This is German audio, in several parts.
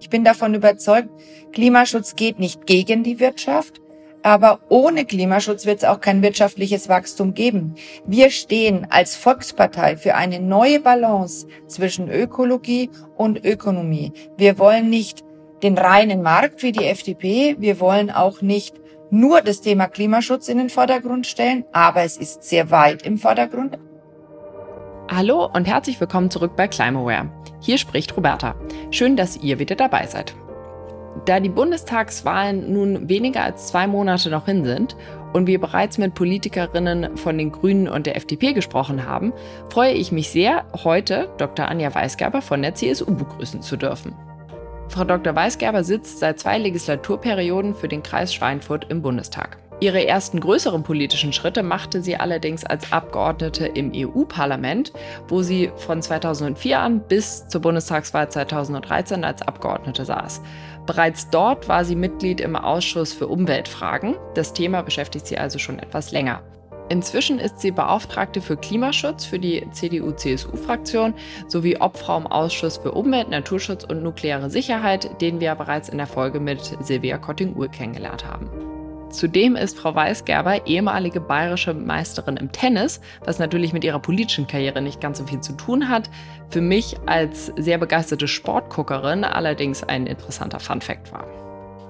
Ich bin davon überzeugt, Klimaschutz geht nicht gegen die Wirtschaft, aber ohne Klimaschutz wird es auch kein wirtschaftliches Wachstum geben. Wir stehen als Volkspartei für eine neue Balance zwischen Ökologie und Ökonomie. Wir wollen nicht den reinen Markt wie die FDP. Wir wollen auch nicht nur das Thema Klimaschutz in den Vordergrund stellen, aber es ist sehr weit im Vordergrund. Hallo und herzlich willkommen zurück bei Climaware. Hier spricht Roberta. Schön, dass ihr wieder dabei seid. Da die Bundestagswahlen nun weniger als zwei Monate noch hin sind und wir bereits mit Politikerinnen von den Grünen und der FDP gesprochen haben, freue ich mich sehr, heute Dr. Anja Weisgerber von der CSU begrüßen zu dürfen. Frau Dr. Weisgerber sitzt seit zwei Legislaturperioden für den Kreis Schweinfurt im Bundestag. Ihre ersten größeren politischen Schritte machte sie allerdings als Abgeordnete im EU-Parlament, wo sie von 2004 an bis zur Bundestagswahl 2013 als Abgeordnete saß. Bereits dort war sie Mitglied im Ausschuss für Umweltfragen. Das Thema beschäftigt sie also schon etwas länger. Inzwischen ist sie Beauftragte für Klimaschutz für die CDU-CSU-Fraktion sowie Obfrau im Ausschuss für Umwelt, Naturschutz und nukleare Sicherheit, den wir bereits in der Folge mit Silvia Kotting-Uhr kennengelernt haben. Zudem ist Frau Weisgerber ehemalige bayerische Meisterin im Tennis, was natürlich mit ihrer politischen Karriere nicht ganz so viel zu tun hat. Für mich als sehr begeisterte Sportguckerin allerdings ein interessanter Funfact war.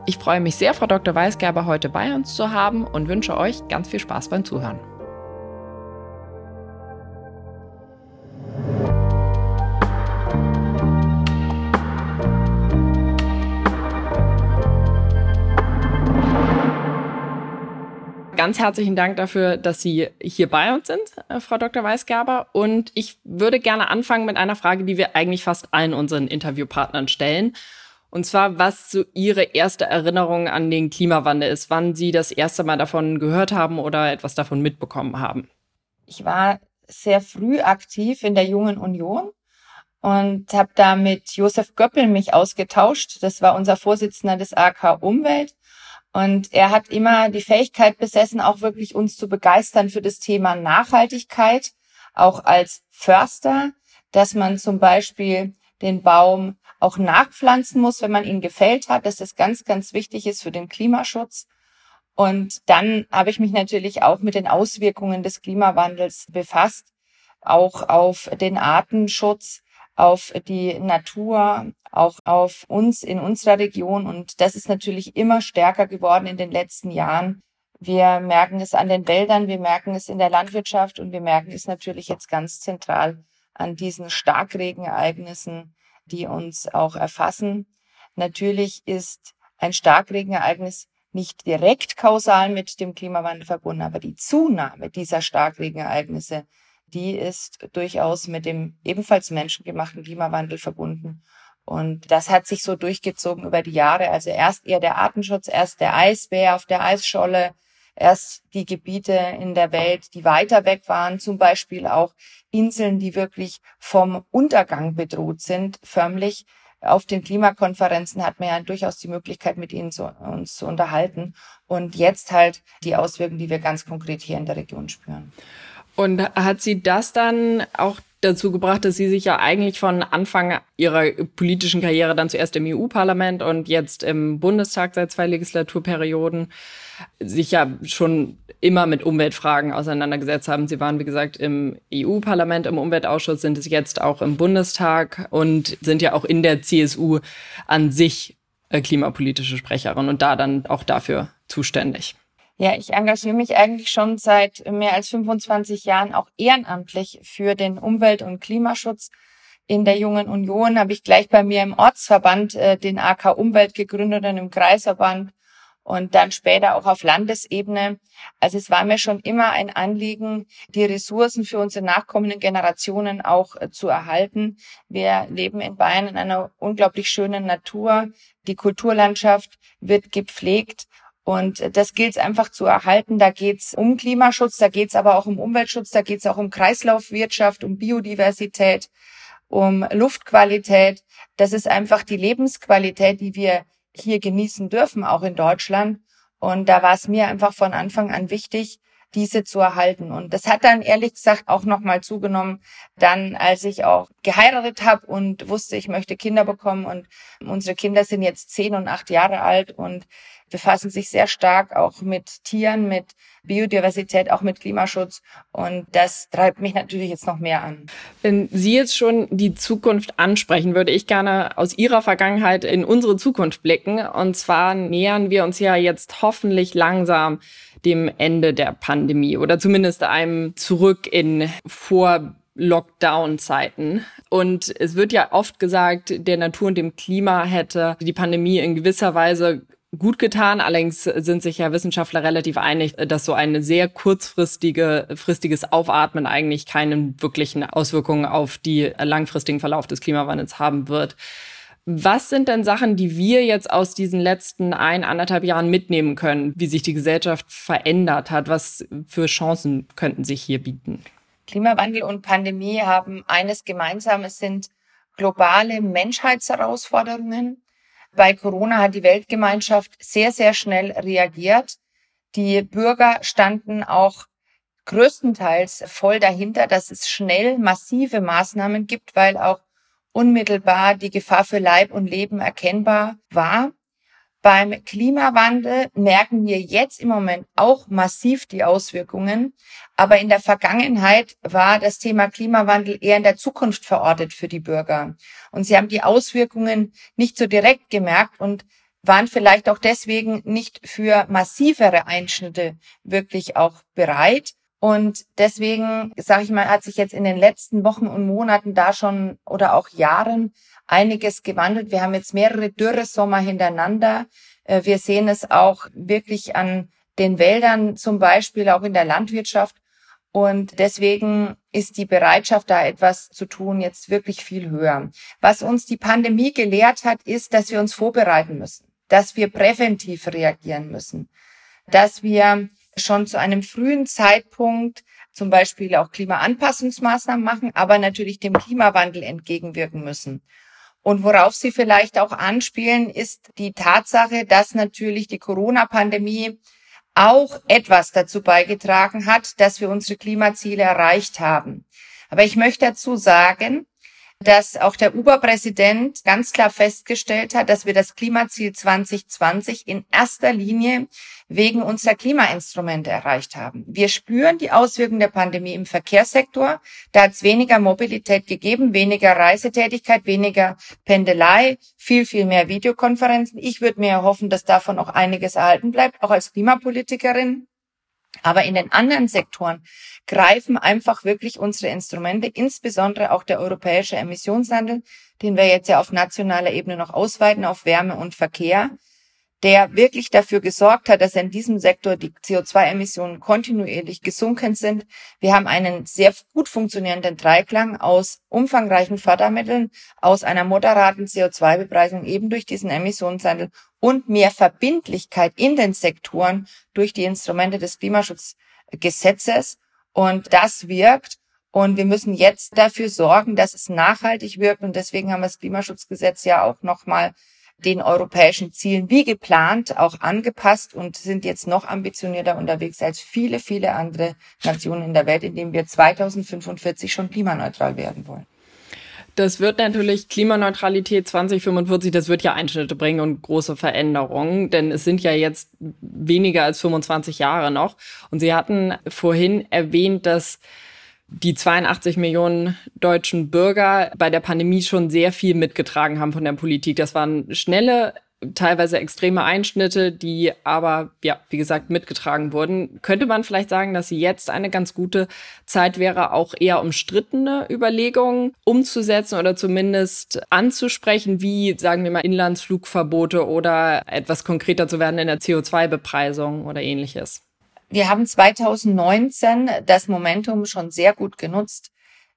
Ich freue mich sehr, Frau Dr. Weisgerber heute bei uns zu haben und wünsche euch ganz viel Spaß beim Zuhören. Ganz herzlichen Dank dafür, dass Sie hier bei uns sind, äh, Frau Dr. Weisgerber. Und ich würde gerne anfangen mit einer Frage, die wir eigentlich fast allen unseren Interviewpartnern stellen. Und zwar, was so Ihre erste Erinnerung an den Klimawandel ist, wann Sie das erste Mal davon gehört haben oder etwas davon mitbekommen haben. Ich war sehr früh aktiv in der Jungen Union und habe da mit Josef Göppel mich ausgetauscht. Das war unser Vorsitzender des AK Umwelt. Und er hat immer die Fähigkeit besessen, auch wirklich uns zu begeistern für das Thema Nachhaltigkeit, auch als Förster, dass man zum Beispiel den Baum auch nachpflanzen muss, wenn man ihn gefällt hat, dass das ganz, ganz wichtig ist für den Klimaschutz. Und dann habe ich mich natürlich auch mit den Auswirkungen des Klimawandels befasst, auch auf den Artenschutz, auf die Natur, auch auf uns in unserer Region. Und das ist natürlich immer stärker geworden in den letzten Jahren. Wir merken es an den Wäldern, wir merken es in der Landwirtschaft und wir merken es natürlich jetzt ganz zentral an diesen Starkregenereignissen, die uns auch erfassen. Natürlich ist ein Starkregenereignis nicht direkt kausal mit dem Klimawandel verbunden, aber die Zunahme dieser Starkregenereignisse die ist durchaus mit dem ebenfalls menschengemachten Klimawandel verbunden. Und das hat sich so durchgezogen über die Jahre. Also erst eher der Artenschutz, erst der Eisbär auf der Eisscholle, erst die Gebiete in der Welt, die weiter weg waren, zum Beispiel auch Inseln, die wirklich vom Untergang bedroht sind, förmlich. Auf den Klimakonferenzen hat man ja durchaus die Möglichkeit, mit ihnen zu, uns zu unterhalten. Und jetzt halt die Auswirkungen, die wir ganz konkret hier in der Region spüren. Und hat sie das dann auch dazu gebracht, dass sie sich ja eigentlich von Anfang ihrer politischen Karriere dann zuerst im EU-Parlament und jetzt im Bundestag seit zwei Legislaturperioden sich ja schon immer mit Umweltfragen auseinandergesetzt haben. Sie waren, wie gesagt, im EU-Parlament, im Umweltausschuss, sind es jetzt auch im Bundestag und sind ja auch in der CSU an sich äh, klimapolitische Sprecherin und da dann auch dafür zuständig. Ja, ich engagiere mich eigentlich schon seit mehr als 25 Jahren auch ehrenamtlich für den Umwelt- und Klimaschutz. In der Jungen Union habe ich gleich bei mir im Ortsverband äh, den AK Umwelt gegründet und im Kreisverband und dann später auch auf Landesebene. Also es war mir schon immer ein Anliegen, die Ressourcen für unsere nachkommenden Generationen auch äh, zu erhalten. Wir leben in Bayern in einer unglaublich schönen Natur. Die Kulturlandschaft wird gepflegt und das gilt es einfach zu erhalten. Da geht es um Klimaschutz, da geht es aber auch um Umweltschutz, da geht es auch um Kreislaufwirtschaft, um Biodiversität, um Luftqualität. Das ist einfach die Lebensqualität, die wir hier genießen dürfen, auch in Deutschland. Und da war es mir einfach von Anfang an wichtig, diese zu erhalten. Und das hat dann ehrlich gesagt auch nochmal zugenommen, dann als ich auch geheiratet habe und wusste, ich möchte Kinder bekommen. Und unsere Kinder sind jetzt zehn und acht Jahre alt und befassen sich sehr stark auch mit Tieren, mit Biodiversität, auch mit Klimaschutz. Und das treibt mich natürlich jetzt noch mehr an. Wenn Sie jetzt schon die Zukunft ansprechen, würde ich gerne aus Ihrer Vergangenheit in unsere Zukunft blicken. Und zwar nähern wir uns ja jetzt hoffentlich langsam dem Ende der Pandemie oder zumindest einem Zurück in vor Lockdown-Zeiten. Und es wird ja oft gesagt, der Natur und dem Klima hätte die Pandemie in gewisser Weise gut getan. Allerdings sind sich ja Wissenschaftler relativ einig, dass so ein sehr kurzfristige, fristiges Aufatmen eigentlich keine wirklichen Auswirkungen auf die langfristigen Verlauf des Klimawandels haben wird. Was sind denn Sachen, die wir jetzt aus diesen letzten ein, anderthalb Jahren mitnehmen können, wie sich die Gesellschaft verändert hat? Was für Chancen könnten sich hier bieten? Klimawandel und Pandemie haben eines gemeinsam. Es sind globale Menschheitsherausforderungen. Bei Corona hat die Weltgemeinschaft sehr, sehr schnell reagiert. Die Bürger standen auch größtenteils voll dahinter, dass es schnell massive Maßnahmen gibt, weil auch unmittelbar die Gefahr für Leib und Leben erkennbar war. Beim Klimawandel merken wir jetzt im Moment auch massiv die Auswirkungen. Aber in der Vergangenheit war das Thema Klimawandel eher in der Zukunft verortet für die Bürger. Und sie haben die Auswirkungen nicht so direkt gemerkt und waren vielleicht auch deswegen nicht für massivere Einschnitte wirklich auch bereit. Und deswegen, sage ich mal, hat sich jetzt in den letzten Wochen und Monaten da schon oder auch Jahren einiges gewandelt. Wir haben jetzt mehrere Dürresommer hintereinander. Äh, wir sehen es auch wirklich an den Wäldern, zum Beispiel auch in der Landwirtschaft. Und deswegen ist die Bereitschaft, da etwas zu tun, jetzt wirklich viel höher. Was uns die Pandemie gelehrt hat, ist, dass wir uns vorbereiten müssen, dass wir präventiv reagieren müssen, dass wir schon zu einem frühen Zeitpunkt zum Beispiel auch Klimaanpassungsmaßnahmen machen, aber natürlich dem Klimawandel entgegenwirken müssen. Und worauf Sie vielleicht auch anspielen, ist die Tatsache, dass natürlich die Corona-Pandemie auch etwas dazu beigetragen hat, dass wir unsere Klimaziele erreicht haben. Aber ich möchte dazu sagen, dass auch der Uber-Präsident ganz klar festgestellt hat, dass wir das Klimaziel 2020 in erster Linie wegen unserer Klimainstrumente erreicht haben. Wir spüren die Auswirkungen der Pandemie im Verkehrssektor. Da hat es weniger Mobilität gegeben, weniger Reisetätigkeit, weniger Pendelei, viel, viel mehr Videokonferenzen. Ich würde mir hoffen, dass davon auch einiges erhalten bleibt, auch als Klimapolitikerin. Aber in den anderen Sektoren greifen einfach wirklich unsere Instrumente, insbesondere auch der europäische Emissionshandel, den wir jetzt ja auf nationaler Ebene noch ausweiten auf Wärme und Verkehr, der wirklich dafür gesorgt hat, dass in diesem Sektor die CO2-Emissionen kontinuierlich gesunken sind. Wir haben einen sehr gut funktionierenden Dreiklang aus umfangreichen Fördermitteln, aus einer moderaten CO2-Bepreisung eben durch diesen Emissionshandel und mehr Verbindlichkeit in den Sektoren durch die Instrumente des Klimaschutzgesetzes. Und das wirkt. Und wir müssen jetzt dafür sorgen, dass es nachhaltig wirkt. Und deswegen haben wir das Klimaschutzgesetz ja auch nochmal den europäischen Zielen wie geplant auch angepasst und sind jetzt noch ambitionierter unterwegs als viele, viele andere Nationen in der Welt, indem wir 2045 schon klimaneutral werden wollen. Das wird natürlich Klimaneutralität 2045, das wird ja Einschnitte bringen und große Veränderungen, denn es sind ja jetzt weniger als 25 Jahre noch. Und Sie hatten vorhin erwähnt, dass die 82 Millionen deutschen Bürger bei der Pandemie schon sehr viel mitgetragen haben von der Politik. Das waren schnelle teilweise extreme Einschnitte, die aber, ja, wie gesagt, mitgetragen wurden. Könnte man vielleicht sagen, dass jetzt eine ganz gute Zeit wäre, auch eher umstrittene Überlegungen umzusetzen oder zumindest anzusprechen, wie, sagen wir mal, Inlandsflugverbote oder etwas konkreter zu werden in der CO2-Bepreisung oder ähnliches? Wir haben 2019 das Momentum schon sehr gut genutzt.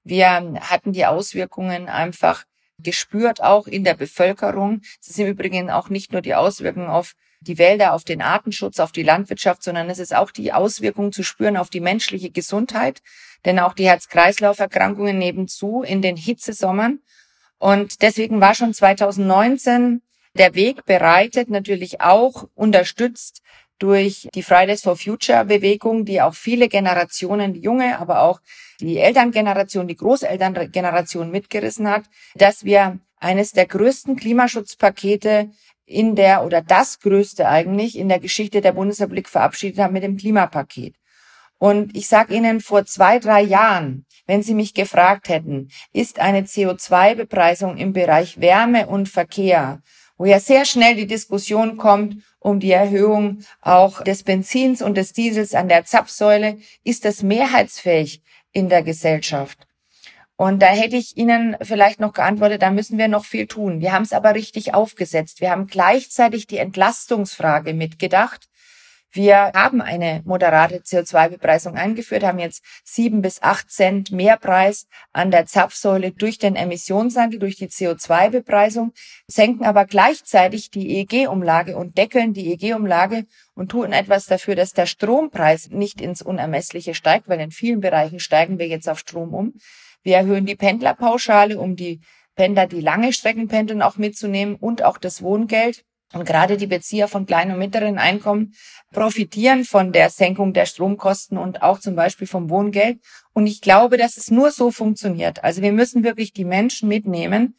Wir hatten die Auswirkungen einfach gespürt, auch in der Bevölkerung. Es ist im Übrigen auch nicht nur die Auswirkungen auf die Wälder, auf den Artenschutz, auf die Landwirtschaft, sondern es ist auch die Auswirkung zu spüren auf die menschliche Gesundheit, denn auch die Herz-Kreislauf-Erkrankungen nebenzu in den Hitzesommern. Und deswegen war schon 2019 der Weg bereitet, natürlich auch unterstützt durch die Fridays for Future Bewegung, die auch viele Generationen, die junge, aber auch die Elterngeneration, die Großelterngeneration mitgerissen hat, dass wir eines der größten Klimaschutzpakete in der oder das größte eigentlich in der Geschichte der Bundesrepublik verabschiedet haben mit dem Klimapaket. Und ich sage Ihnen, vor zwei, drei Jahren, wenn Sie mich gefragt hätten, ist eine CO2-Bepreisung im Bereich Wärme und Verkehr, wo ja sehr schnell die Diskussion kommt um die Erhöhung auch des Benzins und des Diesels an der Zapfsäule, ist das mehrheitsfähig in der Gesellschaft? Und da hätte ich Ihnen vielleicht noch geantwortet, da müssen wir noch viel tun. Wir haben es aber richtig aufgesetzt. Wir haben gleichzeitig die Entlastungsfrage mitgedacht. Wir haben eine moderate CO2-Bepreisung eingeführt, haben jetzt sieben bis acht Cent Mehrpreis an der Zapfsäule durch den Emissionshandel, durch die CO2-Bepreisung, senken aber gleichzeitig die EEG-Umlage und deckeln die EEG-Umlage und tun etwas dafür, dass der Strompreis nicht ins Unermessliche steigt, weil in vielen Bereichen steigen wir jetzt auf Strom um. Wir erhöhen die Pendlerpauschale, um die Pendler, die lange Strecken pendeln, auch mitzunehmen und auch das Wohngeld. Und gerade die Bezieher von kleinen und mittleren Einkommen profitieren von der Senkung der Stromkosten und auch zum Beispiel vom Wohngeld. Und ich glaube, dass es nur so funktioniert. Also wir müssen wirklich die Menschen mitnehmen.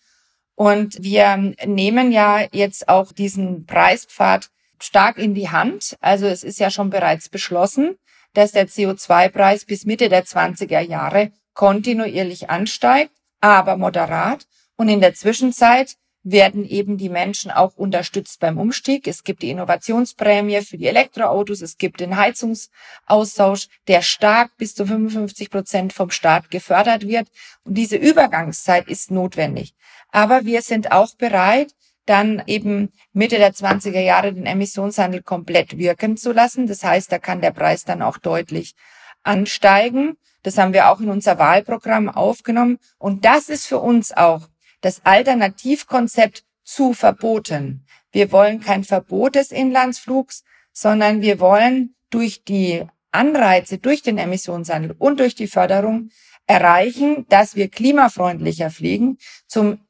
Und wir nehmen ja jetzt auch diesen Preispfad stark in die Hand. Also es ist ja schon bereits beschlossen, dass der CO2-Preis bis Mitte der 20er Jahre kontinuierlich ansteigt, aber moderat. Und in der Zwischenzeit werden eben die Menschen auch unterstützt beim Umstieg. Es gibt die Innovationsprämie für die Elektroautos, es gibt den Heizungsaustausch, der stark bis zu 55 Prozent vom Staat gefördert wird. Und diese Übergangszeit ist notwendig. Aber wir sind auch bereit, dann eben Mitte der 20er Jahre den Emissionshandel komplett wirken zu lassen. Das heißt, da kann der Preis dann auch deutlich ansteigen. Das haben wir auch in unser Wahlprogramm aufgenommen. Und das ist für uns auch das Alternativkonzept zu Verboten. Wir wollen kein Verbot des Inlandsflugs, sondern wir wollen durch die Anreize, durch den Emissionshandel und durch die Förderung erreichen, dass wir klimafreundlicher fliegen. Zum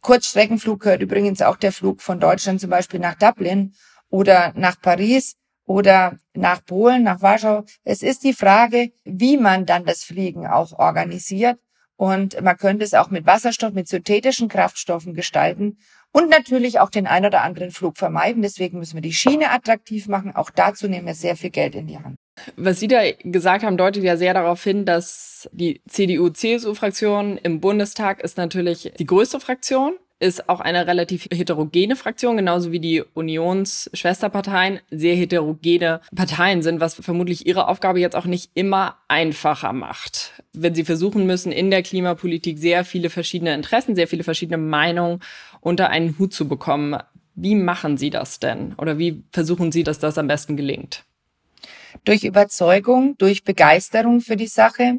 Kurzstreckenflug gehört übrigens auch der Flug von Deutschland zum Beispiel nach Dublin oder nach Paris oder nach Polen, nach Warschau. Es ist die Frage, wie man dann das Fliegen auch organisiert. Und man könnte es auch mit Wasserstoff, mit synthetischen Kraftstoffen gestalten und natürlich auch den ein oder anderen Flug vermeiden. Deswegen müssen wir die Schiene attraktiv machen. Auch dazu nehmen wir sehr viel Geld in die Hand. Was Sie da gesagt haben, deutet ja sehr darauf hin, dass die CDU-CSU-Fraktion im Bundestag ist natürlich die größte Fraktion ist auch eine relativ heterogene Fraktion, genauso wie die Unionsschwesterparteien sehr heterogene Parteien sind, was vermutlich ihre Aufgabe jetzt auch nicht immer einfacher macht. Wenn sie versuchen müssen, in der Klimapolitik sehr viele verschiedene Interessen, sehr viele verschiedene Meinungen unter einen Hut zu bekommen. Wie machen Sie das denn? Oder wie versuchen Sie, dass das am besten gelingt? Durch Überzeugung, durch Begeisterung für die Sache,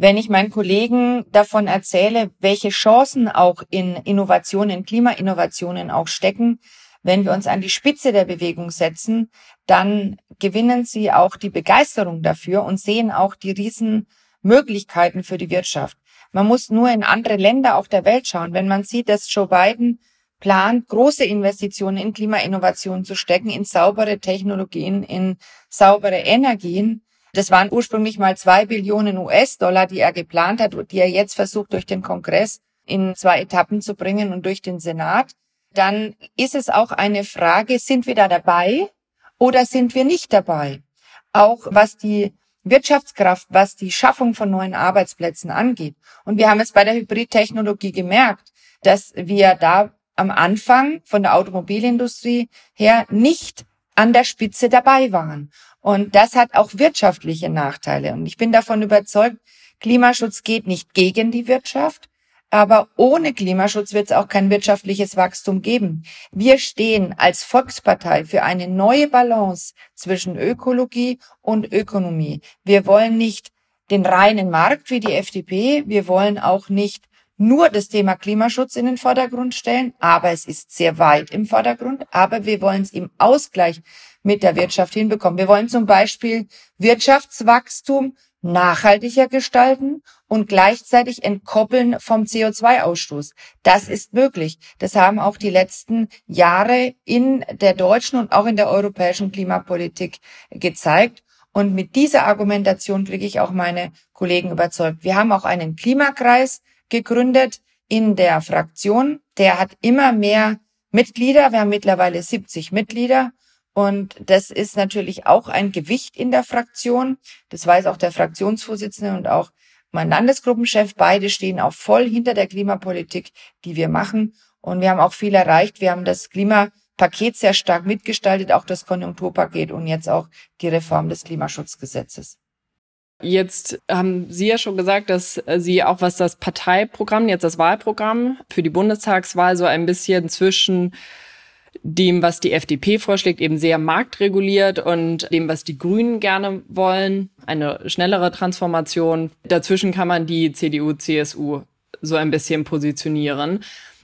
wenn ich meinen Kollegen davon erzähle, welche Chancen auch in Innovationen, Klimainnovationen auch stecken, wenn wir uns an die Spitze der Bewegung setzen, dann gewinnen sie auch die Begeisterung dafür und sehen auch die riesen Möglichkeiten für die Wirtschaft. Man muss nur in andere Länder auch der Welt schauen. Wenn man sieht, dass Joe Biden plant, große Investitionen in Klimainnovationen zu stecken, in saubere Technologien, in saubere Energien, das waren ursprünglich mal zwei Billionen US-Dollar, die er geplant hat und die er jetzt versucht durch den Kongress in zwei Etappen zu bringen und durch den Senat. Dann ist es auch eine Frage, sind wir da dabei oder sind wir nicht dabei? Auch was die Wirtschaftskraft, was die Schaffung von neuen Arbeitsplätzen angeht. Und wir haben es bei der Hybridtechnologie gemerkt, dass wir da am Anfang von der Automobilindustrie her nicht an der Spitze dabei waren. Und das hat auch wirtschaftliche Nachteile. Und ich bin davon überzeugt, Klimaschutz geht nicht gegen die Wirtschaft, aber ohne Klimaschutz wird es auch kein wirtschaftliches Wachstum geben. Wir stehen als Volkspartei für eine neue Balance zwischen Ökologie und Ökonomie. Wir wollen nicht den reinen Markt wie die FDP. Wir wollen auch nicht nur das Thema Klimaschutz in den Vordergrund stellen, aber es ist sehr weit im Vordergrund. Aber wir wollen es im Ausgleich mit der Wirtschaft hinbekommen. Wir wollen zum Beispiel Wirtschaftswachstum nachhaltiger gestalten und gleichzeitig entkoppeln vom CO2-Ausstoß. Das ist möglich. Das haben auch die letzten Jahre in der deutschen und auch in der europäischen Klimapolitik gezeigt. Und mit dieser Argumentation kriege ich auch meine Kollegen überzeugt. Wir haben auch einen Klimakreis gegründet in der Fraktion. Der hat immer mehr Mitglieder. Wir haben mittlerweile 70 Mitglieder. Und das ist natürlich auch ein Gewicht in der Fraktion. Das weiß auch der Fraktionsvorsitzende und auch mein Landesgruppenchef. Beide stehen auch voll hinter der Klimapolitik, die wir machen. Und wir haben auch viel erreicht. Wir haben das Klimapaket sehr stark mitgestaltet, auch das Konjunkturpaket und jetzt auch die Reform des Klimaschutzgesetzes. Jetzt haben Sie ja schon gesagt, dass Sie auch was das Parteiprogramm, jetzt das Wahlprogramm für die Bundestagswahl so ein bisschen zwischen dem, was die FDP vorschlägt, eben sehr marktreguliert und dem, was die Grünen gerne wollen, eine schnellere Transformation. Dazwischen kann man die CDU, CSU so ein bisschen positionieren.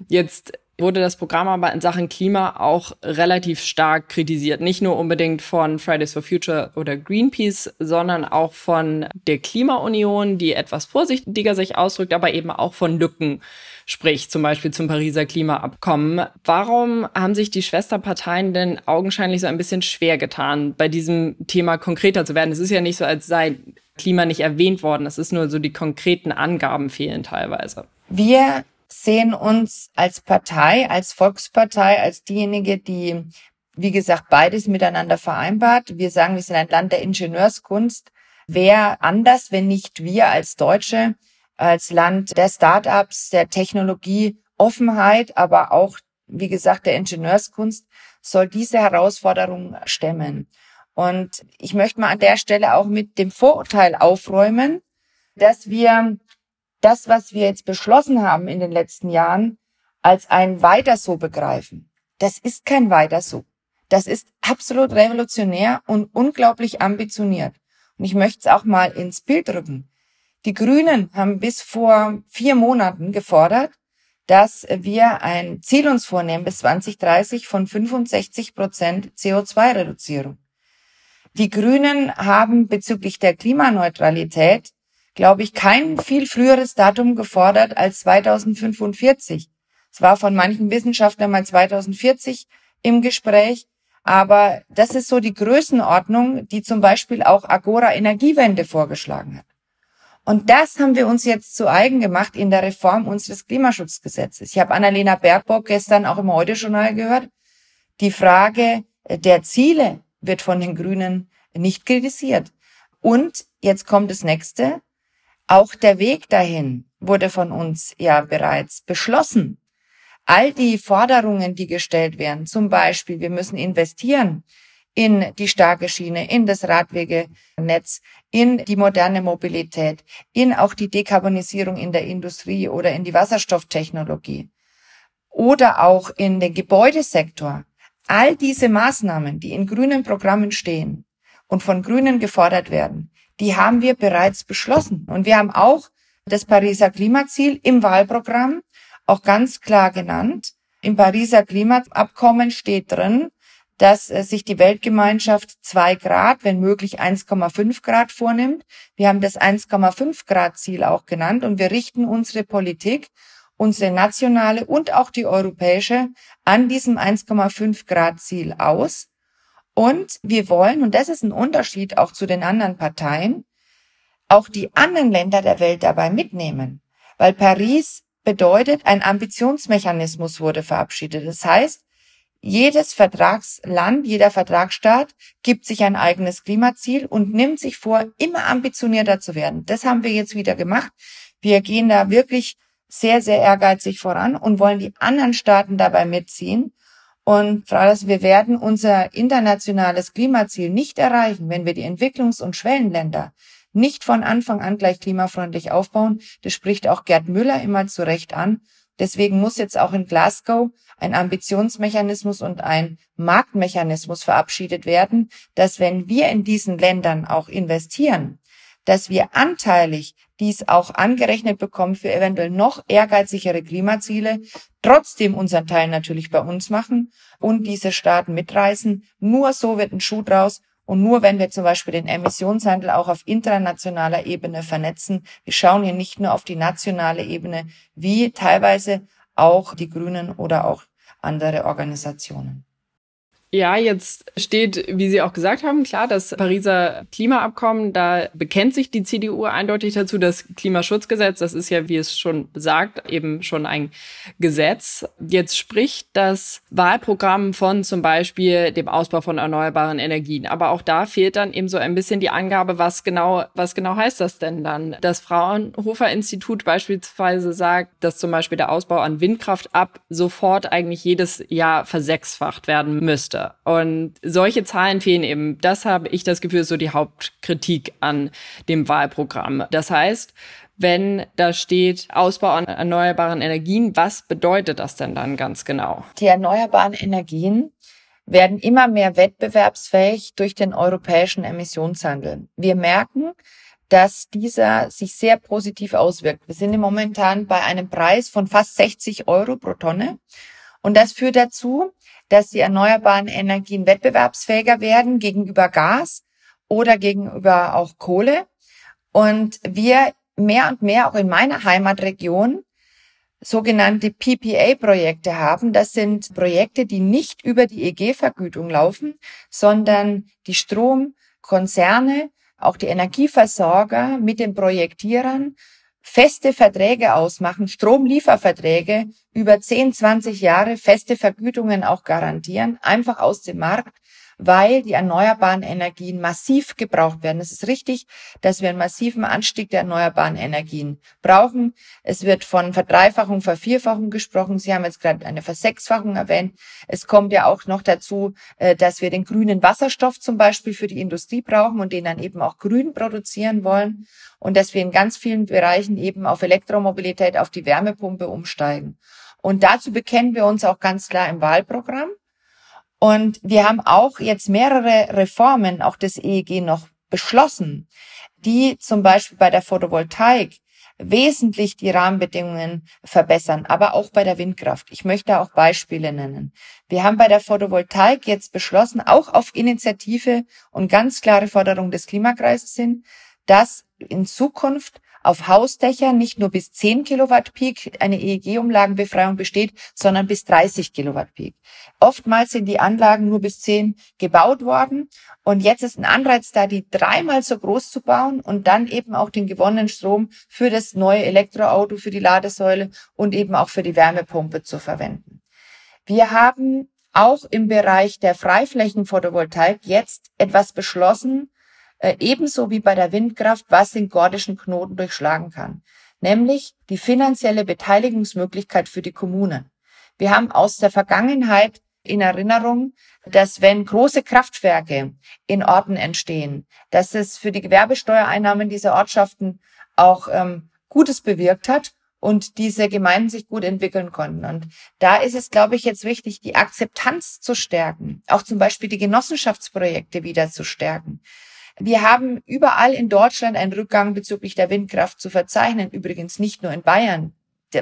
Jetzt wurde das Programm aber in Sachen Klima auch relativ stark kritisiert. Nicht nur unbedingt von Fridays for Future oder Greenpeace, sondern auch von der Klimaunion, die etwas vorsichtiger sich ausdrückt, aber eben auch von Lücken spricht, zum Beispiel zum Pariser Klimaabkommen. Warum haben sich die Schwesterparteien denn augenscheinlich so ein bisschen schwer getan, bei diesem Thema konkreter zu werden? Es ist ja nicht so, als sei Klima nicht erwähnt worden. Es ist nur so, die konkreten Angaben fehlen teilweise. Wir sehen uns als Partei, als Volkspartei, als diejenige, die, wie gesagt, beides miteinander vereinbart. Wir sagen, wir sind ein Land der Ingenieurskunst. Wer anders, wenn nicht wir als Deutsche, als Land der Startups, der Technologie, Offenheit, aber auch, wie gesagt, der Ingenieurskunst, soll diese Herausforderung stemmen. Und ich möchte mal an der Stelle auch mit dem Vorurteil aufräumen, dass wir das, was wir jetzt beschlossen haben in den letzten Jahren, als ein Weiter so begreifen. Das ist kein Weiter so. Das ist absolut revolutionär und unglaublich ambitioniert. Und ich möchte es auch mal ins Bild rücken. Die Grünen haben bis vor vier Monaten gefordert, dass wir ein Ziel uns vornehmen bis 2030 von 65 Prozent CO2-Reduzierung. Die Grünen haben bezüglich der Klimaneutralität glaube ich, kein viel früheres Datum gefordert als 2045. Es war von manchen Wissenschaftlern mal 2040 im Gespräch, aber das ist so die Größenordnung, die zum Beispiel auch Agora Energiewende vorgeschlagen hat. Und das haben wir uns jetzt zu eigen gemacht in der Reform unseres Klimaschutzgesetzes. Ich habe Annalena Baerbock gestern auch im Heute-Journal gehört. Die Frage der Ziele wird von den Grünen nicht kritisiert. Und jetzt kommt das nächste. Auch der Weg dahin wurde von uns ja bereits beschlossen. All die Forderungen, die gestellt werden, zum Beispiel, wir müssen investieren in die starke Schiene, in das Radwegenetz, in die moderne Mobilität, in auch die Dekarbonisierung in der Industrie oder in die Wasserstofftechnologie oder auch in den Gebäudesektor. All diese Maßnahmen, die in grünen Programmen stehen und von Grünen gefordert werden, die haben wir bereits beschlossen. Und wir haben auch das Pariser Klimaziel im Wahlprogramm auch ganz klar genannt. Im Pariser Klimaabkommen steht drin, dass äh, sich die Weltgemeinschaft zwei Grad, wenn möglich 1,5 Grad vornimmt. Wir haben das 1,5 Grad Ziel auch genannt und wir richten unsere Politik, unsere nationale und auch die europäische an diesem 1,5 Grad Ziel aus. Und wir wollen, und das ist ein Unterschied auch zu den anderen Parteien, auch die anderen Länder der Welt dabei mitnehmen. Weil Paris bedeutet, ein Ambitionsmechanismus wurde verabschiedet. Das heißt, jedes Vertragsland, jeder Vertragsstaat gibt sich ein eigenes Klimaziel und nimmt sich vor, immer ambitionierter zu werden. Das haben wir jetzt wieder gemacht. Wir gehen da wirklich sehr, sehr ehrgeizig voran und wollen die anderen Staaten dabei mitziehen. Und Frau Alles, wir werden unser internationales Klimaziel nicht erreichen, wenn wir die Entwicklungs- und Schwellenländer nicht von Anfang an gleich klimafreundlich aufbauen. Das spricht auch Gerd Müller immer zu Recht an. Deswegen muss jetzt auch in Glasgow ein Ambitionsmechanismus und ein Marktmechanismus verabschiedet werden, dass wenn wir in diesen Ländern auch investieren, dass wir anteilig dies auch angerechnet bekommen für eventuell noch ehrgeizigere Klimaziele, trotzdem unseren Teil natürlich bei uns machen und diese Staaten mitreißen. Nur so wird ein Schuh draus Und nur wenn wir zum Beispiel den Emissionshandel auch auf internationaler Ebene vernetzen, wir schauen hier nicht nur auf die nationale Ebene, wie teilweise auch die Grünen oder auch andere Organisationen. Ja, jetzt steht, wie Sie auch gesagt haben, klar, das Pariser Klimaabkommen, da bekennt sich die CDU eindeutig dazu. Das Klimaschutzgesetz, das ist ja, wie es schon sagt, eben schon ein Gesetz. Jetzt spricht das Wahlprogramm von zum Beispiel dem Ausbau von erneuerbaren Energien. Aber auch da fehlt dann eben so ein bisschen die Angabe, was genau, was genau heißt das denn dann? Das Fraunhofer Institut beispielsweise sagt, dass zum Beispiel der Ausbau an Windkraft ab sofort eigentlich jedes Jahr versechsfacht werden müsste Und solche Zahlen fehlen eben. Das habe ich das Gefühl, ist so die Hauptkritik an dem Wahlprogramm. Das heißt, wenn da steht Ausbau an erneuerbaren Energien, was bedeutet das denn dann ganz genau? Die erneuerbaren Energien werden immer mehr wettbewerbsfähig durch den europäischen Emissionshandel. Wir merken, dass dieser sich sehr positiv auswirkt. Wir sind momentan bei einem Preis von fast 60 Euro pro Tonne. Und das führt dazu, dass die erneuerbaren Energien wettbewerbsfähiger werden gegenüber Gas oder gegenüber auch Kohle. Und wir mehr und mehr auch in meiner Heimatregion sogenannte PPA-Projekte haben. Das sind Projekte, die nicht über die EG-Vergütung laufen, sondern die Stromkonzerne, auch die Energieversorger mit den Projektierern feste Verträge ausmachen, Stromlieferverträge über 10, 20 Jahre, feste Vergütungen auch garantieren, einfach aus dem Markt weil die erneuerbaren Energien massiv gebraucht werden. Es ist richtig, dass wir einen massiven Anstieg der erneuerbaren Energien brauchen. Es wird von Verdreifachung, Vervierfachung gesprochen. Sie haben jetzt gerade eine Versechsfachung erwähnt. Es kommt ja auch noch dazu, äh, dass wir den grünen Wasserstoff zum Beispiel für die Industrie brauchen und den dann eben auch grün produzieren wollen und dass wir in ganz vielen Bereichen eben auf Elektromobilität, auf die Wärmepumpe umsteigen. Und dazu bekennen wir uns auch ganz klar im Wahlprogramm. Und wir haben auch jetzt mehrere Reformen, auch des EEG noch beschlossen, die zum Beispiel bei der Photovoltaik wesentlich die Rahmenbedingungen verbessern, aber auch bei der Windkraft. Ich möchte auch Beispiele nennen. Wir haben bei der Photovoltaik jetzt beschlossen, auch auf Initiative und ganz klare Forderung des Klimakreises hin, dass in Zukunft auf Hausdächern nicht nur bis 10 Kilowatt Peak eine EEG-Umlagenbefreiung besteht, sondern bis 30 Kilowatt Peak. Oftmals sind die Anlagen nur bis 10 gebaut worden und jetzt ist ein Anreiz da, die dreimal so groß zu bauen und dann eben auch den gewonnenen Strom für das neue Elektroauto, für die Ladesäule und eben auch für die Wärmepumpe zu verwenden. Wir haben auch im Bereich der Freiflächenphotovoltaik jetzt etwas beschlossen, äh, ebenso wie bei der Windkraft, was den gordischen Knoten durchschlagen kann, nämlich die finanzielle Beteiligungsmöglichkeit für die Kommunen. Wir haben aus der Vergangenheit in Erinnerung, dass wenn große Kraftwerke in Orten entstehen, dass es für die Gewerbesteuereinnahmen dieser Ortschaften auch ähm, Gutes bewirkt hat und diese Gemeinden sich gut entwickeln konnten. Und da ist es, glaube ich, jetzt wichtig, die Akzeptanz zu stärken, auch zum Beispiel die Genossenschaftsprojekte wieder zu stärken. Wir haben überall in Deutschland einen Rückgang bezüglich der Windkraft zu verzeichnen. Übrigens nicht nur in Bayern,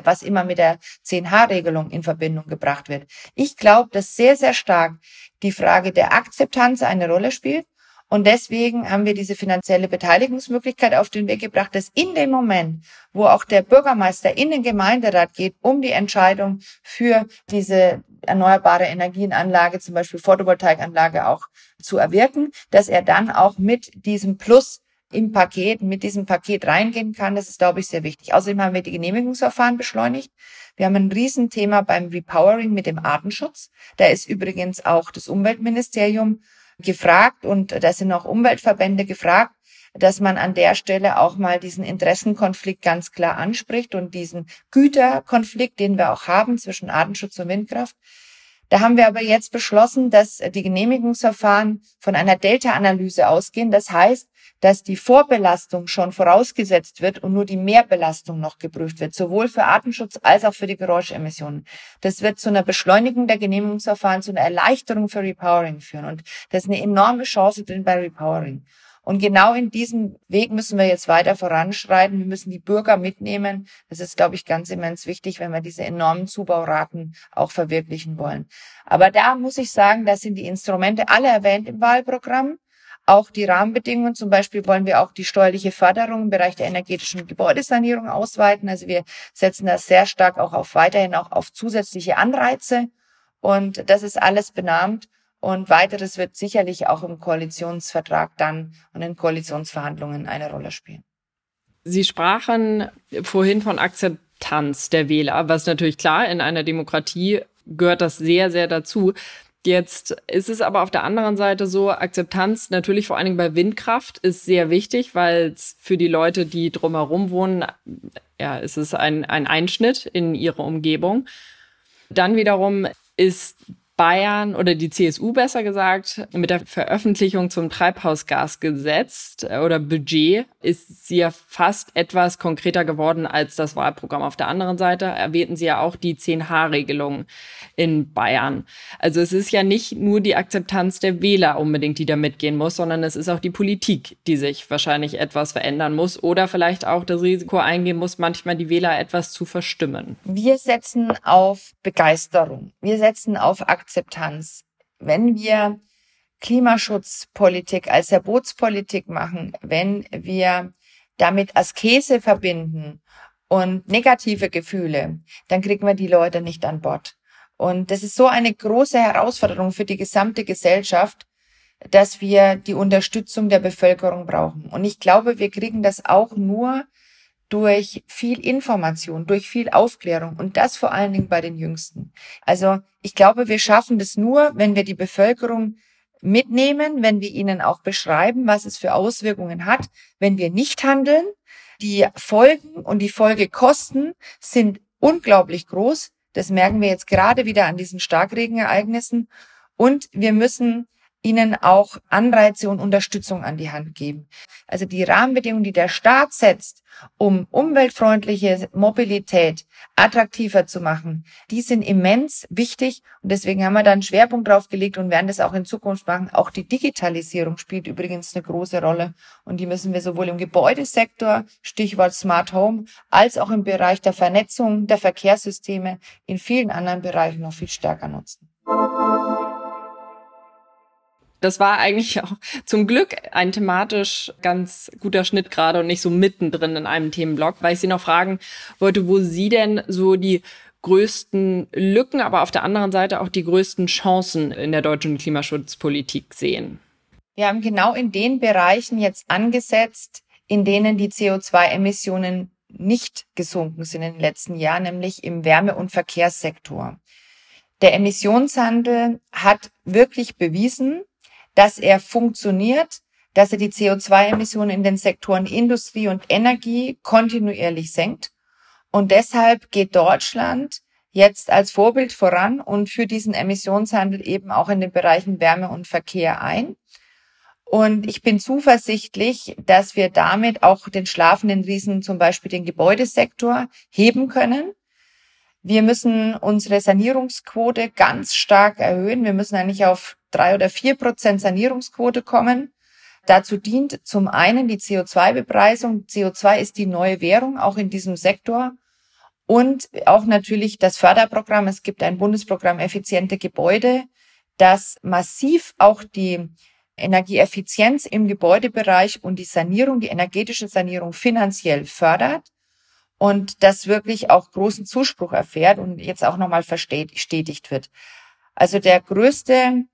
was immer mit der 10H-Regelung in Verbindung gebracht wird. Ich glaube, dass sehr, sehr stark die Frage der Akzeptanz eine Rolle spielt. Und deswegen haben wir diese finanzielle Beteiligungsmöglichkeit auf den Weg gebracht, dass in dem Moment, wo auch der Bürgermeister in den Gemeinderat geht, um die Entscheidung für diese erneuerbare Energienanlage, zum Beispiel Photovoltaikanlage auch zu erwirken, dass er dann auch mit diesem Plus im Paket, mit diesem Paket reingehen kann. Das ist, glaube ich, sehr wichtig. Außerdem haben wir die Genehmigungsverfahren beschleunigt. Wir haben ein Riesenthema beim Repowering mit dem Artenschutz. Da ist übrigens auch das Umweltministerium gefragt und da sind auch Umweltverbände gefragt, dass man an der Stelle auch mal diesen Interessenkonflikt ganz klar anspricht und diesen Güterkonflikt, den wir auch haben zwischen Artenschutz und Windkraft. Da haben wir aber jetzt beschlossen, dass die Genehmigungsverfahren von einer Delta-Analyse ausgehen. Das heißt, dass die Vorbelastung schon vorausgesetzt wird und nur die Mehrbelastung noch geprüft wird, sowohl für Artenschutz als auch für die Geräuschemissionen. Das wird zu einer Beschleunigung der Genehmigungsverfahren, zu einer Erleichterung für Repowering führen. Und das ist eine enorme Chance drin bei Repowering. Und genau in diesem Weg müssen wir jetzt weiter voranschreiten. Wir müssen die Bürger mitnehmen. Das ist, glaube ich, ganz immens wichtig, wenn wir diese enormen Zubauraten auch verwirklichen wollen. Aber da muss ich sagen, da sind die Instrumente alle erwähnt im Wahlprogramm. auch die Rahmenbedingungen. Zum Beispiel wollen wir auch die steuerliche Förderung im Bereich der energetischen Gebäudesanierung ausweiten. Also wir setzen das sehr stark auch auf weiterhin auch auf zusätzliche Anreize. Und das ist alles benannt. Und weiteres wird sicherlich auch im Koalitionsvertrag dann und in Koalitionsverhandlungen eine Rolle spielen. Sie sprachen vorhin von Akzeptanz der Wähler, was natürlich klar, in einer Demokratie gehört das sehr, sehr dazu. Jetzt ist es aber auf der anderen Seite so, Akzeptanz natürlich vor allen Dingen bei Windkraft ist sehr wichtig, weil es für die Leute, die drumherum wohnen, ja, es ist ein, ein Einschnitt in ihre Umgebung. Dann wiederum ist Bayern oder die CSU besser gesagt mit der Veröffentlichung zum Treibhausgasgesetz äh, oder Budget ist sie ja fast etwas konkreter geworden als das Wahlprogramm. Auf der anderen Seite erwähnten sie ja auch die 10H-Regelung in Bayern. Also es ist ja nicht nur die Akzeptanz der Wähler unbedingt, die da mitgehen muss, sondern es ist auch die Politik, die sich wahrscheinlich etwas verändern muss oder vielleicht auch das Risiko eingehen muss, manchmal die Wähler etwas zu verstimmen. Wir setzen auf Begeisterung. Wir setzen auf Akzeptanz Akzeptanz. Wenn wir Klimaschutzpolitik als Verbotspolitik machen, wenn wir damit Askese verbinden und negative Gefühle, dann kriegen wir die Leute nicht an Bord. Und das ist so eine große Herausforderung für die gesamte Gesellschaft, dass wir die Unterstützung der Bevölkerung brauchen. Und ich glaube, wir kriegen das auch nur durch viel Information, durch viel Aufklärung und das vor allen Dingen bei den Jüngsten. Also ich glaube, wir schaffen das nur, wenn wir die Bevölkerung mitnehmen, wenn wir ihnen auch beschreiben, was es für Auswirkungen hat, wenn wir nicht handeln. Die Folgen und die Folgekosten sind unglaublich groß. Das merken wir jetzt gerade wieder an diesen Starkregenereignissen. Und wir müssen ihnen auch Anreize und Unterstützung an die Hand geben. Also die Rahmenbedingungen, die der Staat setzt, um umweltfreundliche Mobilität attraktiver zu machen, die sind immens wichtig und deswegen haben wir da einen Schwerpunkt drauf gelegt und werden das auch in Zukunft machen. Auch die Digitalisierung spielt übrigens eine große Rolle und die müssen wir sowohl im Gebäudesektor, Stichwort Smart Home, als auch im Bereich der Vernetzung der Verkehrssysteme in vielen anderen Bereichen noch viel stärker nutzen. Das war eigentlich auch zum Glück ein thematisch ganz guter Schnitt gerade und nicht so mittendrin in einem Themenblock, weil ich Sie noch fragen wollte, wo Sie denn so die größten Lücken, aber auf der anderen Seite auch die größten Chancen in der deutschen Klimaschutzpolitik sehen. Wir haben genau in den Bereichen jetzt angesetzt, in denen die CO2-Emissionen nicht gesunken sind in den letzten Jahren, nämlich im Wärme- und Verkehrssektor. Der Emissionshandel hat wirklich bewiesen, dass er funktioniert, dass er die CO2-Emissionen in den Sektoren Industrie und Energie kontinuierlich senkt. Und deshalb geht Deutschland jetzt als Vorbild voran und für diesen Emissionshandel eben auch in den Bereichen Wärme und Verkehr ein. Und ich bin zuversichtlich, dass wir damit auch den schlafenden Riesen, zum Beispiel den Gebäudesektor, heben können. Wir müssen unsere Sanierungsquote ganz stark erhöhen. Wir müssen eigentlich auf drei oder vier Prozent Sanierungsquote kommen. Dazu dient zum einen die CO2-Bepreisung. CO2 ist die neue Währung, auch in diesem Sektor. Und auch natürlich das Förderprogramm. Es gibt ein Bundesprogramm effiziente Gebäude, das massiv auch die Energieeffizienz im Gebäudebereich und die Sanierung, die energetische Sanierung finanziell fördert und das wirklich auch großen Zuspruch erfährt und jetzt auch nochmal verstetigt wird. Also der größte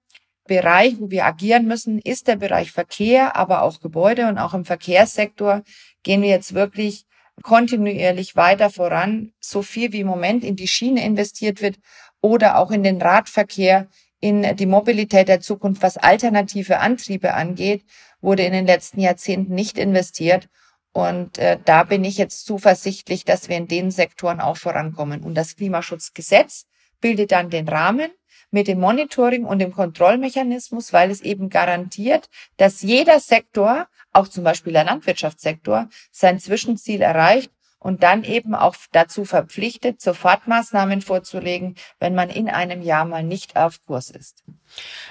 Bereich, wo wir agieren müssen, ist der Bereich Verkehr, aber auch Gebäude und auch im Verkehrssektor gehen wir jetzt wirklich kontinuierlich weiter voran, so viel wie im Moment in die Schiene investiert wird oder auch in den Radverkehr, in die Mobilität der Zukunft, was alternative Antriebe angeht, wurde in den letzten Jahrzehnten nicht investiert. Und äh, da bin ich jetzt zuversichtlich, dass wir in den Sektoren auch vorankommen. Und das Klimaschutzgesetz bildet dann den Rahmen mit dem Monitoring und dem Kontrollmechanismus, weil es eben garantiert, dass jeder Sektor, auch zum Beispiel der Landwirtschaftssektor, sein Zwischenziel erreicht und dann eben auch dazu verpflichtet, Sofortmaßnahmen vorzulegen, wenn man in einem Jahr mal nicht auf Kurs ist.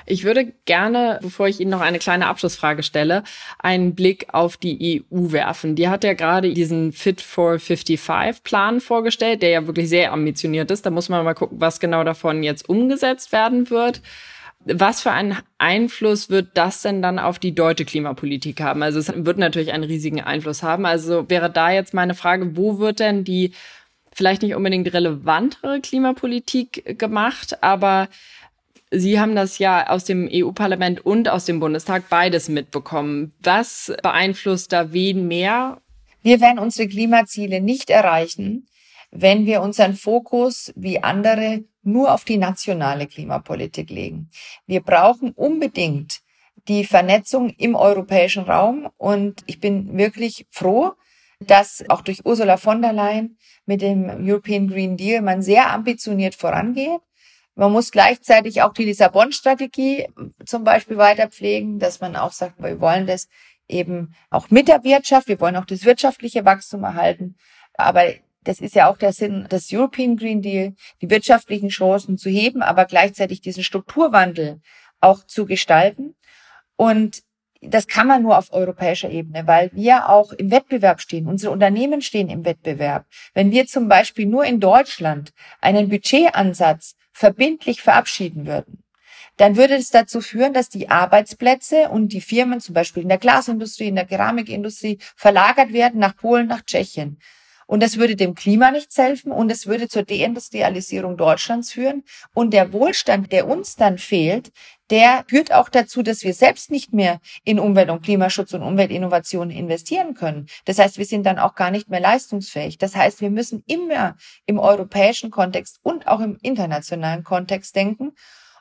Ich würde gerne, bevor ich Ihnen noch eine kleine Abschlussfrage stelle, einen Blick auf die EU werfen. Die hat ja gerade diesen Fit for 55 Plan vorgestellt, der ja wirklich sehr ambitioniert ist. Da muss man mal gucken, was genau davon jetzt umgesetzt werden wird. Was für einen Einfluss wird das denn dann auf die deutsche Klimapolitik haben? Also es wird natürlich einen riesigen Einfluss haben. Also wäre da jetzt meine Frage, wo wird denn die vielleicht nicht unbedingt relevantere Klimapolitik gemacht, aber Sie haben das ja aus dem EU-Parlament und aus dem Bundestag beides mitbekommen. Was beeinflusst da wen mehr? Wir werden unsere Klimaziele nicht erreichen, wenn wir unseren Fokus wie andere nur auf die nationale Klimapolitik legen. Wir brauchen unbedingt die Vernetzung im europäischen Raum und ich bin wirklich froh, dass auch durch Ursula von der Leyen mit dem European Green Deal man sehr ambitioniert vorangeht. Man muss gleichzeitig auch die Lissabon-Strategie zum Beispiel weiter pflegen, dass man auch sagt, wir wollen das eben auch mit der Wirtschaft, wir wollen auch das wirtschaftliche Wachstum erhalten. Aber das ist ja auch der Sinn des European Green Deal, die wirtschaftlichen Chancen zu heben, aber gleichzeitig diesen Strukturwandel auch zu gestalten. Und das kann man nur auf europäischer Ebene, weil wir auch im Wettbewerb stehen. Unsere Unternehmen stehen im Wettbewerb. Wenn wir zum Beispiel nur in Deutschland einen Budgetansatz verbindlich verabschieden würden, dann würde es dazu führen, dass die Arbeitsplätze und die Firmen zum Beispiel in der Glasindustrie, in der Keramikindustrie verlagert werden nach Polen, nach Tschechien. Und das würde dem Klima nichts helfen und es würde zur Deindustrialisierung Deutschlands führen. Und der Wohlstand, der uns dann fehlt, der führt auch dazu, dass wir selbst nicht mehr in Umwelt- und Klimaschutz und Umweltinnovationen investieren können. Das heißt, wir sind dann auch gar nicht mehr leistungsfähig. Das heißt, wir müssen immer im europäischen Kontext und auch im internationalen Kontext denken.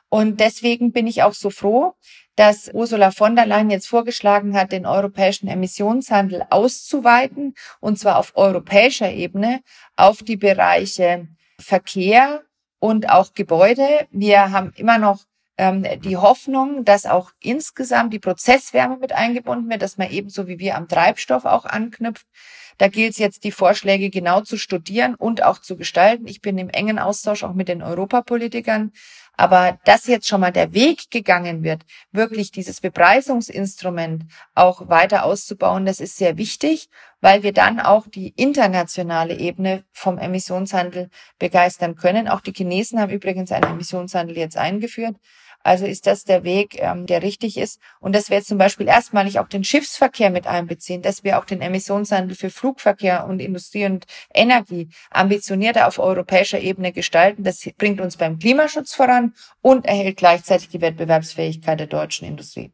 Und deswegen bin ich auch so froh, dass Ursula von der Leyen jetzt vorgeschlagen hat, den europäischen Emissionshandel auszuweiten, und zwar auf europäischer Ebene auf die Bereiche Verkehr und auch Gebäude. Wir haben immer noch ähm, die Hoffnung, dass auch insgesamt die Prozesswärme mit eingebunden wird, dass man ebenso wie wir am Treibstoff auch anknüpft. Da gilt es jetzt, die Vorschläge genau zu studieren und auch zu gestalten. Ich bin im engen Austausch auch mit den Europapolitikern. Aber dass jetzt schon mal der Weg gegangen wird, wirklich dieses Bepreisungsinstrument auch weiter auszubauen, das ist sehr wichtig, weil wir dann auch die internationale Ebene vom Emissionshandel begeistern können. Auch die Chinesen haben übrigens einen Emissionshandel jetzt eingeführt. Also ist das der Weg, ähm, der richtig ist. Und dass wir jetzt zum Beispiel erstmalig auch den Schiffsverkehr mit einbeziehen, dass wir auch den Emissionshandel für Flugverkehr und Industrie und Energie ambitionierter auf europäischer Ebene gestalten. Das bringt uns beim Klimaschutz voran und erhält gleichzeitig die Wettbewerbsfähigkeit der deutschen Industrie.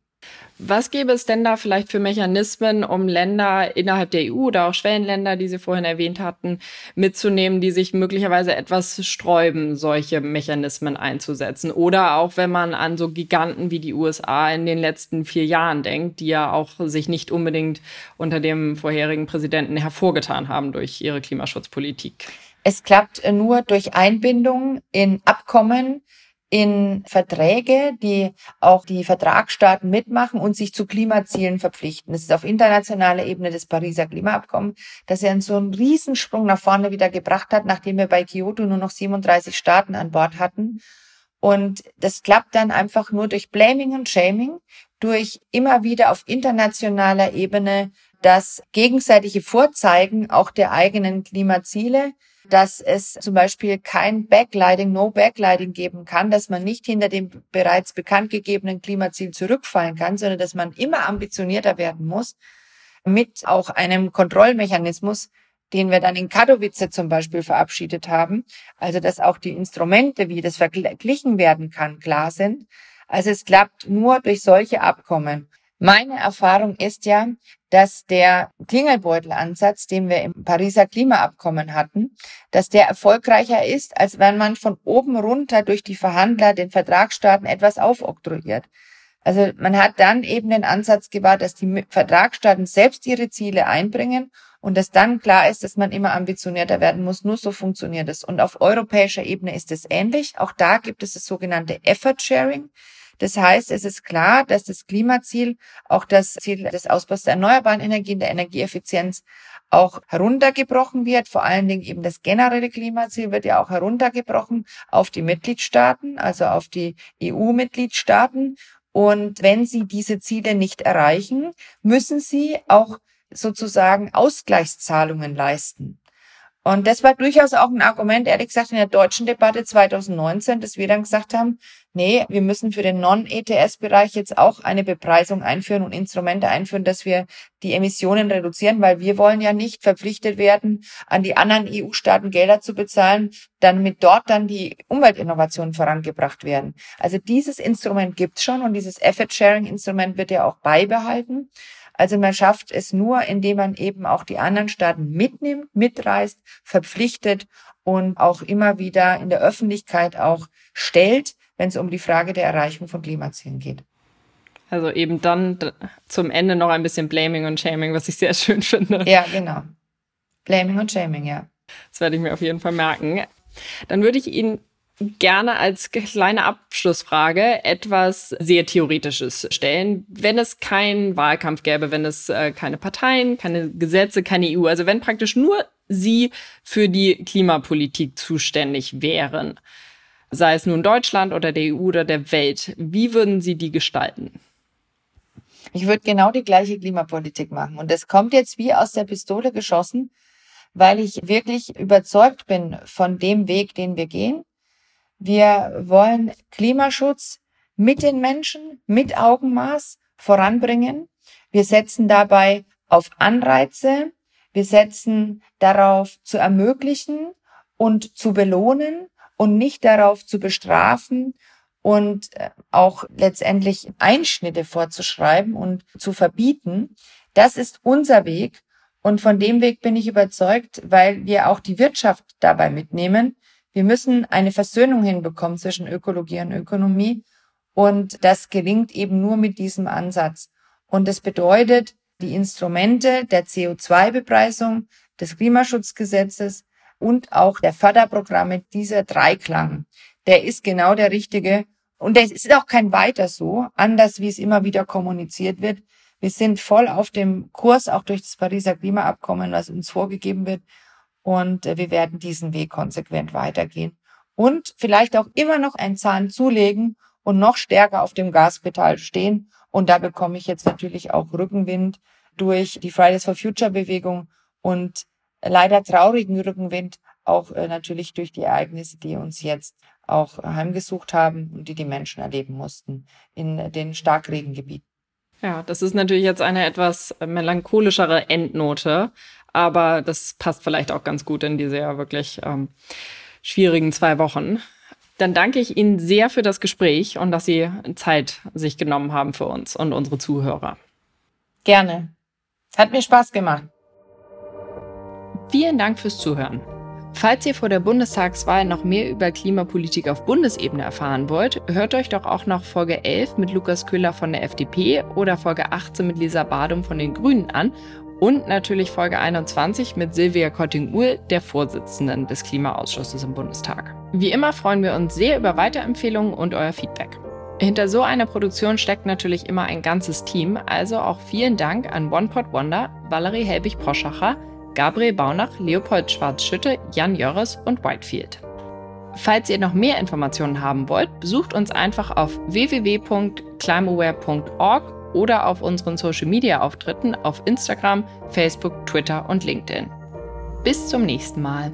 Was gäbe es denn da vielleicht für Mechanismen, um Länder innerhalb der EU oder auch Schwellenländer, die Sie vorhin erwähnt hatten, mitzunehmen, die sich möglicherweise etwas sträuben, solche Mechanismen einzusetzen? Oder auch wenn man an so Giganten wie die USA in den letzten vier Jahren denkt, die ja auch sich nicht unbedingt unter dem vorherigen Präsidenten hervorgetan haben durch ihre Klimaschutzpolitik. Es klappt nur durch Einbindung in Abkommen, in Verträge, die auch die Vertragsstaaten mitmachen und sich zu Klimazielen verpflichten. Das ist auf internationaler Ebene das Pariser Klimaabkommen, das ja so einen Riesensprung nach vorne wieder gebracht hat, nachdem wir bei Kyoto nur noch 37 Staaten an Bord hatten. Und das klappt dann einfach nur durch Blaming und Shaming, durch immer wieder auf internationaler Ebene das gegenseitige Vorzeigen auch der eigenen Klimaziele, dass es zum Beispiel kein Backlighting, No Backlighting geben kann, dass man nicht hinter dem bereits bekannt gegebenen Klimaziel zurückfallen kann, sondern dass man immer ambitionierter werden muss mit auch einem Kontrollmechanismus, den wir dann in Katowice zum Beispiel verabschiedet haben. Also, dass auch die Instrumente, wie das verglichen werden kann, klar sind. Also, es klappt nur durch solche Abkommen. Meine Erfahrung ist ja, dass der Klingelbeutelansatz, den wir im Pariser Klimaabkommen hatten, dass der erfolgreicher ist, als wenn man von oben runter durch die Verhandler den Vertragsstaaten etwas aufoktroyiert. Also man hat dann eben den Ansatz gewahrt, dass die Vertragsstaaten selbst ihre Ziele einbringen und dass dann klar ist, dass man immer ambitionierter werden muss. Nur so funktioniert es. Und auf europäischer Ebene ist es ähnlich. Auch da gibt es das sogenannte Effort Sharing. Das heißt, es ist klar, dass das Klimaziel, auch das Ziel des Ausbaus der erneuerbaren Energien, der Energieeffizienz auch heruntergebrochen wird. Vor allen Dingen eben das generelle Klimaziel wird ja auch heruntergebrochen auf die Mitgliedstaaten, also auf die EU-Mitgliedstaaten. Und wenn sie diese Ziele nicht erreichen, müssen sie auch sozusagen Ausgleichszahlungen leisten. Und das war durchaus auch ein Argument, ehrlich gesagt, in der deutschen Debatte 2019, dass wir dann gesagt haben, nee, wir müssen für den Non-ETS-Bereich jetzt auch eine Bepreisung einführen und Instrumente einführen, dass wir die Emissionen reduzieren, weil wir wollen ja nicht verpflichtet werden, an die anderen EU-Staaten Gelder zu bezahlen, damit dort dann die Umweltinnovationen vorangebracht werden. Also dieses Instrument gibt's schon und dieses Effort-Sharing-Instrument wird ja auch beibehalten. Also man schafft es nur, indem man eben auch die anderen Staaten mitnimmt, mitreißt, verpflichtet und auch immer wieder in der Öffentlichkeit auch stellt, wenn es um die Frage der Erreichung von Klimazielen geht. Also eben dann zum Ende noch ein bisschen Blaming und Shaming, was ich sehr schön finde. Ja, genau. Blaming und Shaming, ja. Das werde ich mir auf jeden Fall merken. Dann würde ich Ihnen gerne als kleine Abschlussfrage etwas sehr Theoretisches stellen. Wenn es keinen Wahlkampf gäbe, wenn es äh, keine Parteien, keine Gesetze, keine EU, also wenn praktisch nur Sie für die Klimapolitik zuständig wären, sei es nun Deutschland oder der EU oder der Welt, wie würden Sie die gestalten? Ich würde genau die gleiche Klimapolitik machen. Und das kommt jetzt wie aus der Pistole geschossen, weil ich wirklich überzeugt bin von dem Weg, den wir gehen. Wir wollen Klimaschutz mit den Menschen, mit Augenmaß voranbringen. Wir setzen dabei auf Anreize. Wir setzen darauf zu ermöglichen und zu belohnen und nicht darauf zu bestrafen und äh, auch letztendlich Einschnitte vorzuschreiben und zu verbieten. Das ist unser Weg. Und von dem Weg bin ich überzeugt, weil wir auch die Wirtschaft dabei mitnehmen. Wir müssen eine Versöhnung hinbekommen zwischen Ökologie und Ökonomie. Und das gelingt eben nur mit diesem Ansatz. Und das bedeutet, die Instrumente der CO2-Bepreisung, des Klimaschutzgesetzes, und auch der Förderprogramme, dieser Dreiklang, der ist genau der richtige. Und es ist auch kein weiter so, anders wie es immer wieder kommuniziert wird. Wir sind voll auf dem Kurs, auch durch das Pariser Klimaabkommen, was uns vorgegeben wird. Und äh, wir werden diesen Weg konsequent weitergehen. Und vielleicht auch immer noch einen Zahn zulegen und noch stärker auf dem Gaspedal stehen. Und da bekomme ich jetzt natürlich auch Rückenwind durch die Fridays for Future Bewegung und leider traurigen Rückenwind, auch äh, natürlich durch die Ereignisse, die uns jetzt auch heimgesucht haben und die die Menschen erleben mussten in den Starkregengebieten. Ja, das ist natürlich jetzt eine etwas melancholischere Endnote, aber das passt vielleicht auch ganz gut in diese ja wirklich ähm, schwierigen zwei Wochen. Dann danke ich Ihnen sehr für das Gespräch und dass Sie Zeit sich genommen haben für uns und unsere Zuhörer. Gerne. Hat mir Spaß gemacht. Vielen Dank fürs Zuhören. Falls ihr vor der Bundestagswahl noch mehr über Klimapolitik auf Bundesebene erfahren wollt, hört euch doch auch noch Folge 11 mit Lukas Köhler von der FDP oder Folge 18 mit Lisa Badum von den Grünen an und natürlich Folge 21 mit Silvia Kotting-Uhl, der Vorsitzenden des Klimaausschusses im Bundestag. Wie immer freuen wir uns sehr über Weiterempfehlungen und euer Feedback. Hinter so einer Produktion steckt natürlich immer ein ganzes Team, also auch vielen Dank an OnePod Wonder, Valerie Helbig-Proschacher, Gabriel Baunach, Leopold Schwarzschütte, Jan Jörres und Whitefield. Falls ihr noch mehr Informationen haben wollt, besucht uns einfach auf www.climeaware.org oder auf unseren Social Media Auftritten auf Instagram, Facebook, Twitter und LinkedIn. Bis zum nächsten Mal.